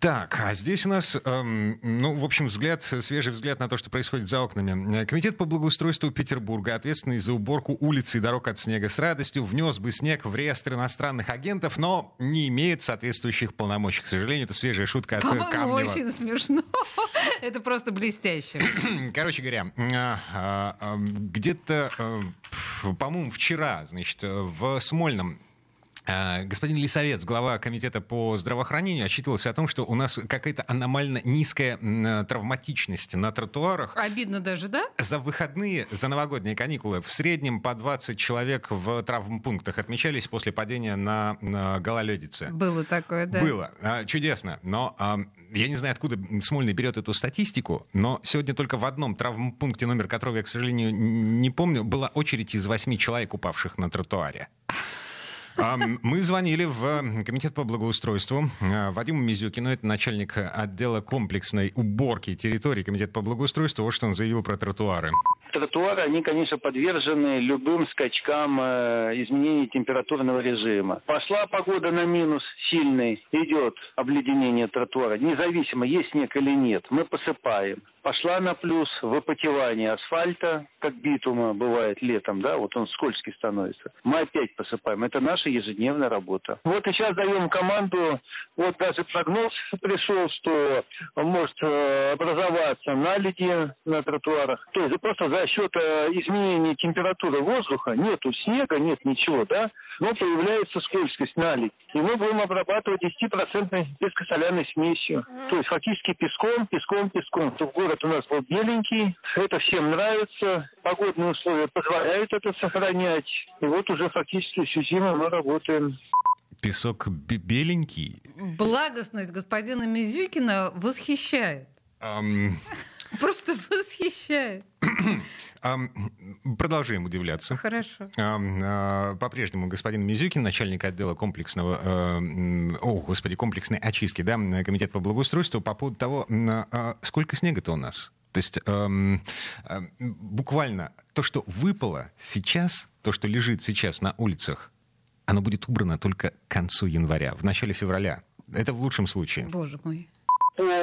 Так, а здесь у нас, эм, ну, в общем, взгляд, свежий взгляд на то, что происходит за окнами. Комитет по благоустройству Петербурга, ответственный за уборку улиц и дорог от снега с радостью, внес бы снег в реестр иностранных агентов, но не имеет соответствующих полномочий. К сожалению, это свежая шутка от По-моему, Камнева. очень смешно. Это просто блестяще. Короче говоря, а, а, а, где-то, э, по-моему, вчера, значит, в Смольном Господин Лисовец, глава комитета по здравоохранению, отчитывался о том, что у нас какая-то аномально низкая травматичность на тротуарах. Обидно даже, да? За выходные, за новогодние каникулы в среднем по 20 человек в травмпунктах отмечались после падения на, на гололедице. Было такое, да. Было. А, Чудесно. Но а, я не знаю, откуда Смольный берет эту статистику, но сегодня только в одном травмпункте, номер которого я, к сожалению, не помню, была очередь из восьми человек, упавших на тротуаре. А, Мы звонили в э, комитет по благоустройству. А, Вадиму Мизюкину, это начальник отдела комплексной уборки территории комитета по благоустройству. Вот что он заявил про тротуары. Тротуары, они, конечно, подвержены любым скачкам э, изменений температурного режима. Пошла погода на минус сильный, идет обледенение тротуара. Независимо, есть снег или нет, мы посыпаем. Пошла на плюс выпотевание асфальта, как битума бывает летом, да, вот он скользкий становится. Мы опять посыпаем. Это наша ежедневная работа. Вот и сейчас даем команду, вот даже прогноз пришел, что может э, образоваться наледи на тротуарах. То есть просто за счет э, изменения температуры воздуха нету снега, нет ничего, да, но появляется скользкость наледь. И мы будем обрабатывать 10% пескосоляной смесью. То есть фактически песком, песком, песком. То город у нас был беленький, это всем нравится, погодные условия позволяют это сохранять. И вот уже фактически всю зиму мы работаем. Песок бе- беленький. Благостность господина Мизюкина восхищает. Ам, Просто восхищает. Продолжаем удивляться. Хорошо. А, По-прежнему господин Мизюкин, начальник отдела комплексного, э, о, господи, комплексной очистки, да, комитет по благоустройству, по поводу того, м, а, сколько снега-то у нас? То есть эм, э, буквально то, что выпало сейчас, то, что лежит сейчас на улицах, оно будет убрано только к концу января, в начале февраля. Это в лучшем случае. Боже мой.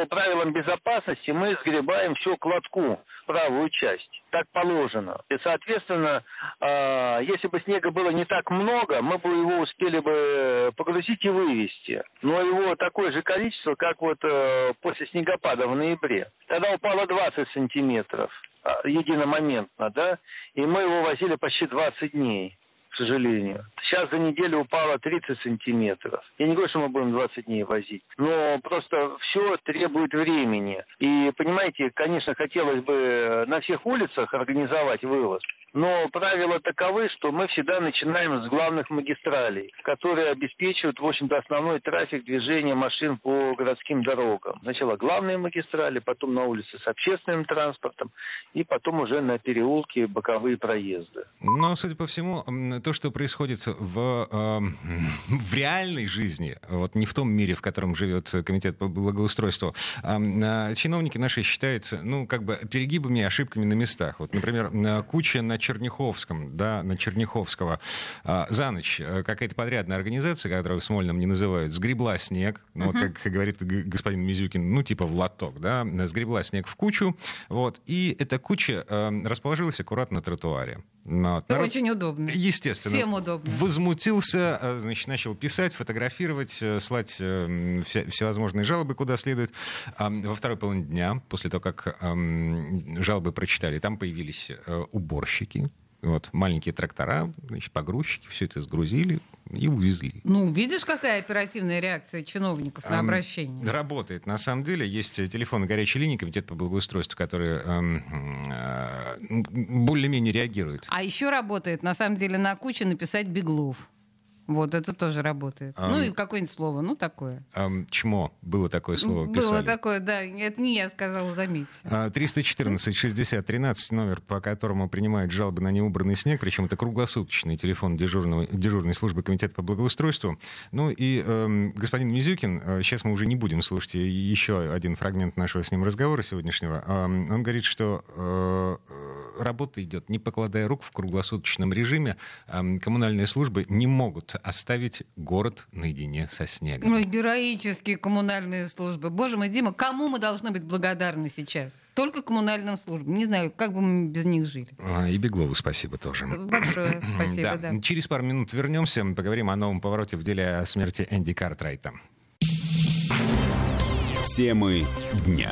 Правилам безопасности мы сгребаем всю кладку, правую часть. Так положено. И, соответственно, э, если бы снега было не так много, мы бы его успели бы погрузить и вывести. Но его такое же количество, как вот э, после снегопада в ноябре. Тогда упало 20 сантиметров э, единомоментно, да, и мы его возили почти 20 дней к сожалению. Сейчас за неделю упало 30 сантиметров. Я не говорю, что мы будем 20 дней возить, но просто все требует времени. И, понимаете, конечно, хотелось бы на всех улицах организовать вывоз, но правила таковы, что мы всегда начинаем с главных магистралей, которые обеспечивают, в общем-то, основной трафик движения машин по городским дорогам. Сначала главные магистрали, потом на улице с общественным транспортом, и потом уже на переулки боковые проезды. Но, судя по всему, то, что происходит в, эм, в реальной жизни, вот не в том мире, в котором живет комитет по благоустройству, ам, а, чиновники наши считаются, ну, как бы перегибами и ошибками на местах. Вот, например, на куча на Черняховском, да, на Черняховского а, за ночь э, какая-то подрядная организация, которую в Смольном не называют, сгребла снег, ну, вот как говорит господин Мизюкин, ну, типа в лоток, да, сгребла снег в кучу, вот, и эта куча э, расположилась аккуратно на тротуаре. Ну, вот, народ- Очень удобно. Естественно. Всем удобно. Возмутился, э, значит, начал писать, фотографировать, э, слать э, м, все- всевозможные жалобы, куда следует. Во второй половине дня, после того, как эм, жалобы прочитали, там появились э, уборщики, вот, маленькие трактора, значит, погрузчики, все это сгрузили и увезли. Ну, видишь, какая оперативная реакция чиновников на обращение? Работает. На самом деле есть э, телефон горячей линии Комитета по благоустройству, который эм, э, более-менее реагирует. А еще работает, на самом деле, на куче написать Беглов. Вот, это тоже работает. А, ну и какое-нибудь слово, ну такое. А, чмо. Было такое слово, Было писали. такое, да. Это не я сказала, заметьте. А, 314 60 13 номер, по которому принимают жалобы на неубранный снег, причем это круглосуточный телефон дежурного, дежурной службы комитета по благоустройству. Ну и эм, господин Мизюкин, э, сейчас мы уже не будем слушать еще один фрагмент нашего с ним разговора сегодняшнего. Эм, он говорит, что э, э, работа идет, не покладая рук в круглосуточном режиме. Коммунальные службы не могут оставить город наедине со снегом. Ну, героические коммунальные службы. Боже мой, Дима, кому мы должны быть благодарны сейчас? Только коммунальным службам. Не знаю, как бы мы без них жили. А, И Беглову спасибо тоже. Большое спасибо, да. Через пару минут вернемся, поговорим о новом повороте в деле о смерти Энди Картрайта. Темы дня.